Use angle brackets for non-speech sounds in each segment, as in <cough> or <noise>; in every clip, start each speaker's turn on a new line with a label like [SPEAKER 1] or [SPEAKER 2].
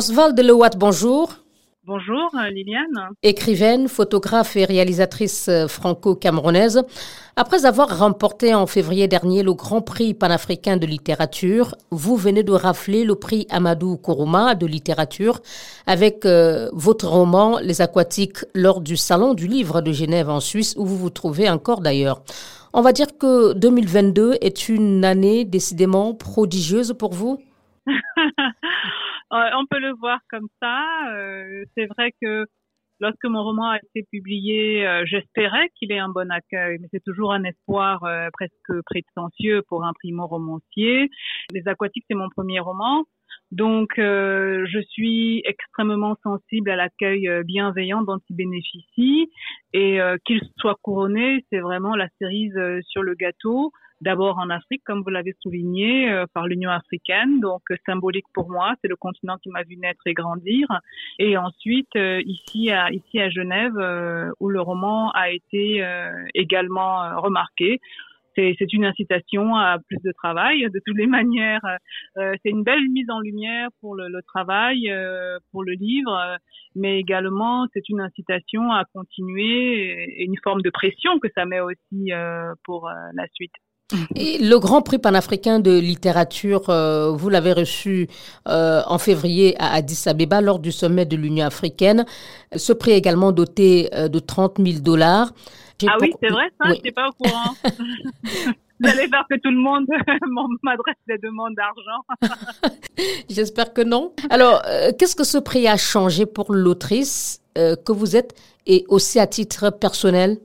[SPEAKER 1] Oswald Lewat, bonjour.
[SPEAKER 2] Bonjour euh, Liliane.
[SPEAKER 1] Écrivaine, photographe et réalisatrice euh, franco-camerounaise. Après avoir remporté en février dernier le Grand Prix panafricain de littérature, vous venez de rafler le prix Amadou Kourouma de littérature avec euh, votre roman Les Aquatiques lors du Salon du Livre de Genève en Suisse où vous vous trouvez encore d'ailleurs. On va dire que 2022 est une année décidément prodigieuse pour vous <laughs>
[SPEAKER 2] on peut le voir comme ça. Euh, c'est vrai que lorsque mon roman a été publié, euh, j'espérais qu'il ait un bon accueil, mais c'est toujours un espoir presque prétentieux pour un primo romancier. Les Aquatiques, c'est mon premier roman. Donc, je suis extrêmement sensible à l'accueil bienveillant dont il bénéficie et qu'il soit couronné, c'est vraiment la cerise sur le gâteau d'abord en Afrique, comme vous l'avez souligné, euh, par l'Union africaine, donc euh, symbolique pour moi, c'est le continent qui m'a vu naître et grandir. Et ensuite, euh, ici à ici à Genève, où le roman a été également remarqué. C'est une incitation à plus de travail, de toutes les manières. c'est une belle mise en lumière pour le, le travail, pour le livre, mais également c'est une incitation à continuer et une forme de pression que ça met aussi pour la suite.
[SPEAKER 1] Et le Grand Prix panafricain de littérature, euh, vous l'avez reçu euh, en février à Addis Abeba lors du sommet de l'Union africaine. Ce prix est également doté euh, de 30 000 dollars.
[SPEAKER 2] Ah oui, c'est vrai ça, je n'étais pas au courant. <laughs> Vous allez faire que tout le monde <laughs> m'adresse des demandes d'argent. <laughs>
[SPEAKER 1] J'espère que non. Alors, qu'est-ce que ce prix a changé pour l'autrice que vous êtes et aussi à titre personnel?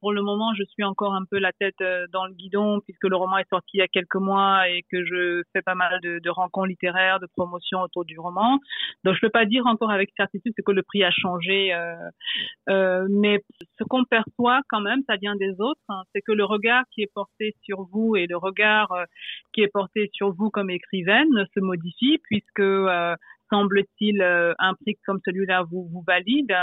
[SPEAKER 2] Pour le moment, je suis encore un peu la tête euh, dans le guidon puisque le roman est sorti il y a quelques mois et que je fais pas mal de, rencontres littéraires, de promotions autour du roman. Donc, je peux pas dire encore avec certitude que le prix a changé, euh, euh, mais ce qu'on perçoit quand même, ça vient des autres, hein, c'est que le regard qui est porté sur vous et le regard euh, qui est porté sur vous comme écrivaine se modifie puisque euh, semble-t-il, euh, un prix comme celui-là vous, vous valide.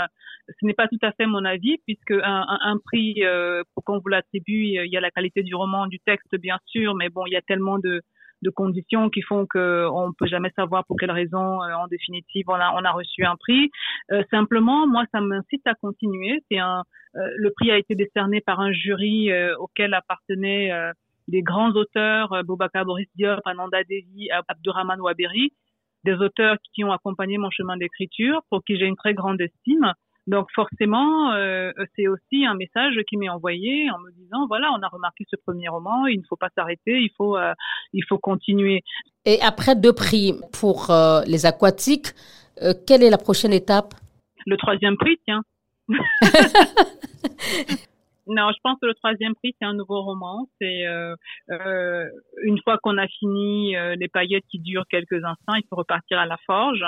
[SPEAKER 2] Ce n'est pas tout à fait mon avis, puisque un, un, prix, euh, pour qu'on vous l'attribue, il y a la qualité du roman, du texte, bien sûr, mais bon, il y a tellement de, de conditions qui font que on peut jamais savoir pour quelles raisons, euh, en définitive, on a, on a reçu un prix. simplement, moi, ça m'incite à continuer. C'est un, le prix a été décerné par un jury auquel appartenaient des grands auteurs, Boubacar Boris Diop, Ananda Devi, Abdurrahman Waberi, des auteurs qui ont accompagné mon chemin d'écriture, pour qui j'ai une très grande estime. Donc forcément, euh, c'est aussi un message qui m'est envoyé en me disant voilà, on a remarqué ce premier roman, il ne faut pas s'arrêter, il faut euh, il faut continuer.
[SPEAKER 1] Et après deux prix pour euh, les aquatiques, quelle est la prochaine étape?
[SPEAKER 2] Le troisième prix, tiens. <laughs> Non, je pense que le troisième prix, c'est un nouveau roman. C'est euh, euh, une fois qu'on a fini euh, les paillettes qui durent quelques instants, il faut repartir à la forge.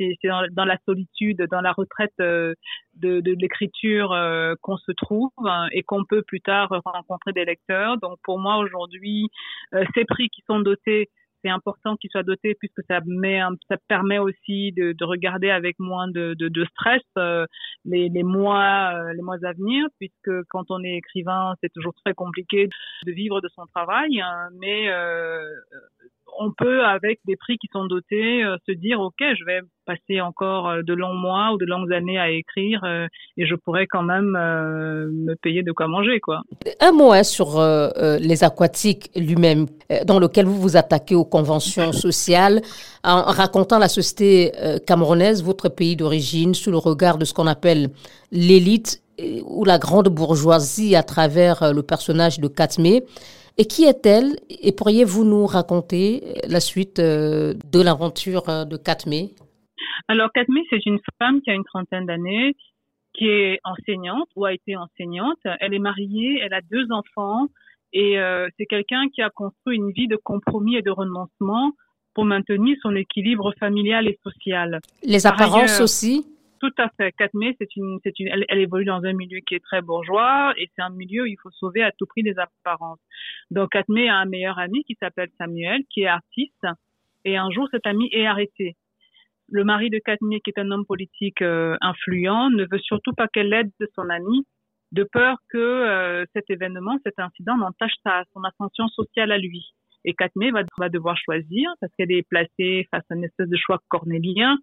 [SPEAKER 2] C'est dans, dans, la solitude, dans la retraite euh, de, de l'écriture euh, qu'on se trouve et qu'on peut plus tard rencontrer des lecteurs. Donc pour moi aujourd'hui, ces prix qui sont dotés c'est important qu'il soit doté puisque ça met ça permet aussi de, de regarder avec moins de, de, de stress euh, les, les mois euh, les mois à venir puisque quand on est écrivain c'est toujours très compliqué de vivre de son travail hein, mais euh, on peut, avec des prix qui sont dotés, euh, se dire, OK, je vais passer encore euh, de longs mois ou de longues années à écrire euh, et je pourrais quand même me payer de quoi manger. quoi.
[SPEAKER 1] Un mot hein, sur les aquatiques lui-même, dans lequel vous vous attaquez aux conventions sociales, en racontant la société camerounaise, votre pays d'origine, sous le regard de ce qu'on appelle l'élite ou la grande bourgeoisie à travers le personnage de Katmé. Et qui est-elle Et pourriez-vous nous raconter la suite euh, de l'aventure euh, de Katmé
[SPEAKER 2] Alors, Katmé, c'est une femme qui a une trentaine d'années, qui est enseignante ou a été enseignante. Elle est mariée, elle a deux enfants et euh, c'est quelqu'un qui a construit une vie de compromis et de renoncement pour maintenir son équilibre familial et social.
[SPEAKER 1] Les apparences aussi?
[SPEAKER 2] Tout à fait. Katmé, c'est une, c'est une, elle, évolue dans un milieu qui est très bourgeois et c'est un milieu où il faut sauver à tout prix des apparences. Donc Katmé a un meilleur ami qui s'appelle Samuel, qui est artiste, et un jour cet ami est arrêté. Le mari de Katmé, qui est un homme politique euh, influent, ne veut surtout pas qu'elle aide son ami, de peur que euh, cet événement, cet incident n'entache son ascension sociale à lui. Et Katmé va, va devoir choisir parce qu'elle est placée face à une espèce de choix cornélien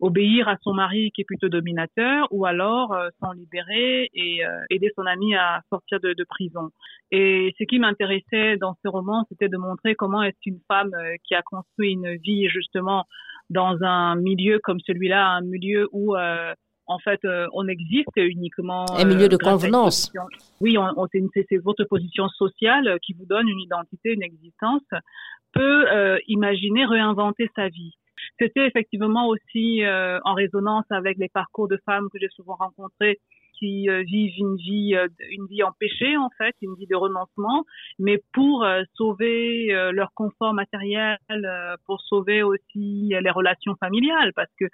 [SPEAKER 2] obéir à son mari qui est plutôt dominateur ou alors euh, s'en libérer et euh, aider son ami à sortir de, de prison. Et ce qui m'intéressait dans ce roman, c'était de montrer comment est-ce qu'une femme euh, qui a construit une vie justement dans un milieu comme celui-là, un milieu où en fait, on existe uniquement.
[SPEAKER 1] Un milieu de convenance.
[SPEAKER 2] Oui, on, on c'est votre position sociale qui vous donne une identité, une existence, peut imaginer réinventer sa vie. C'était effectivement aussi euh, en résonance avec les parcours de femmes que j'ai souvent rencontrées qui euh, vivent une vie euh, une vie empêchée en fait, une vie de renoncement, mais pour sauver leur confort matériel, pour sauver aussi les relations familiales, parce que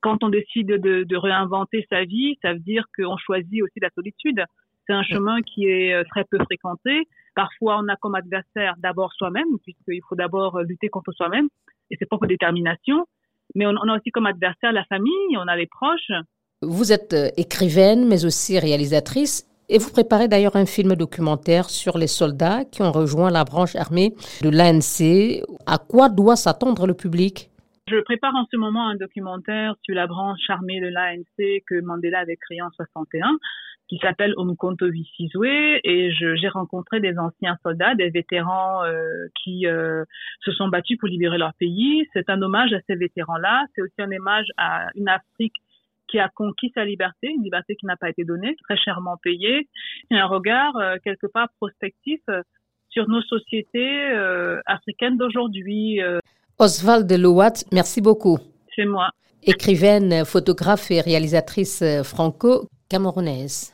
[SPEAKER 2] quand on décide de, de réinventer sa vie, ça veut dire qu'on choisit aussi la solitude. C'est un chemin qui est très peu fréquenté. Parfois, on a comme adversaire d'abord soi-même, puisqu'il faut d'abord lutter contre soi-même, ses propres déterminations. Mais on, a aussi comme adversaire la famille, on a les proches.
[SPEAKER 1] Vous êtes euh, écrivaine, mais aussi réalisatrice. Et vous préparez d'ailleurs un film documentaire sur les soldats qui ont rejoint la branche armée de l'ANC. À quoi doit s'attendre le public?
[SPEAKER 2] Je prépare en ce moment un documentaire sur la branche armée de l'ANC que Mandela avait créé en 61 qui s'appelle Umkonto Visizwe et j'ai rencontré des anciens soldats, des vétérans euh, qui euh, se sont battus pour libérer leur pays. C'est un hommage à ces vétérans-là. C'est aussi un hommage à une Afrique qui a conquis sa liberté, une liberté qui n'a pas été donnée, très chèrement payée, et un regard euh, quelque part prospectif sur nos sociétés africaines d'aujourd'hui.
[SPEAKER 1] Oswald de Lowat, merci beaucoup.
[SPEAKER 2] C'est moi.
[SPEAKER 1] Écrivaine, photographe et réalisatrice franco-camerounaise.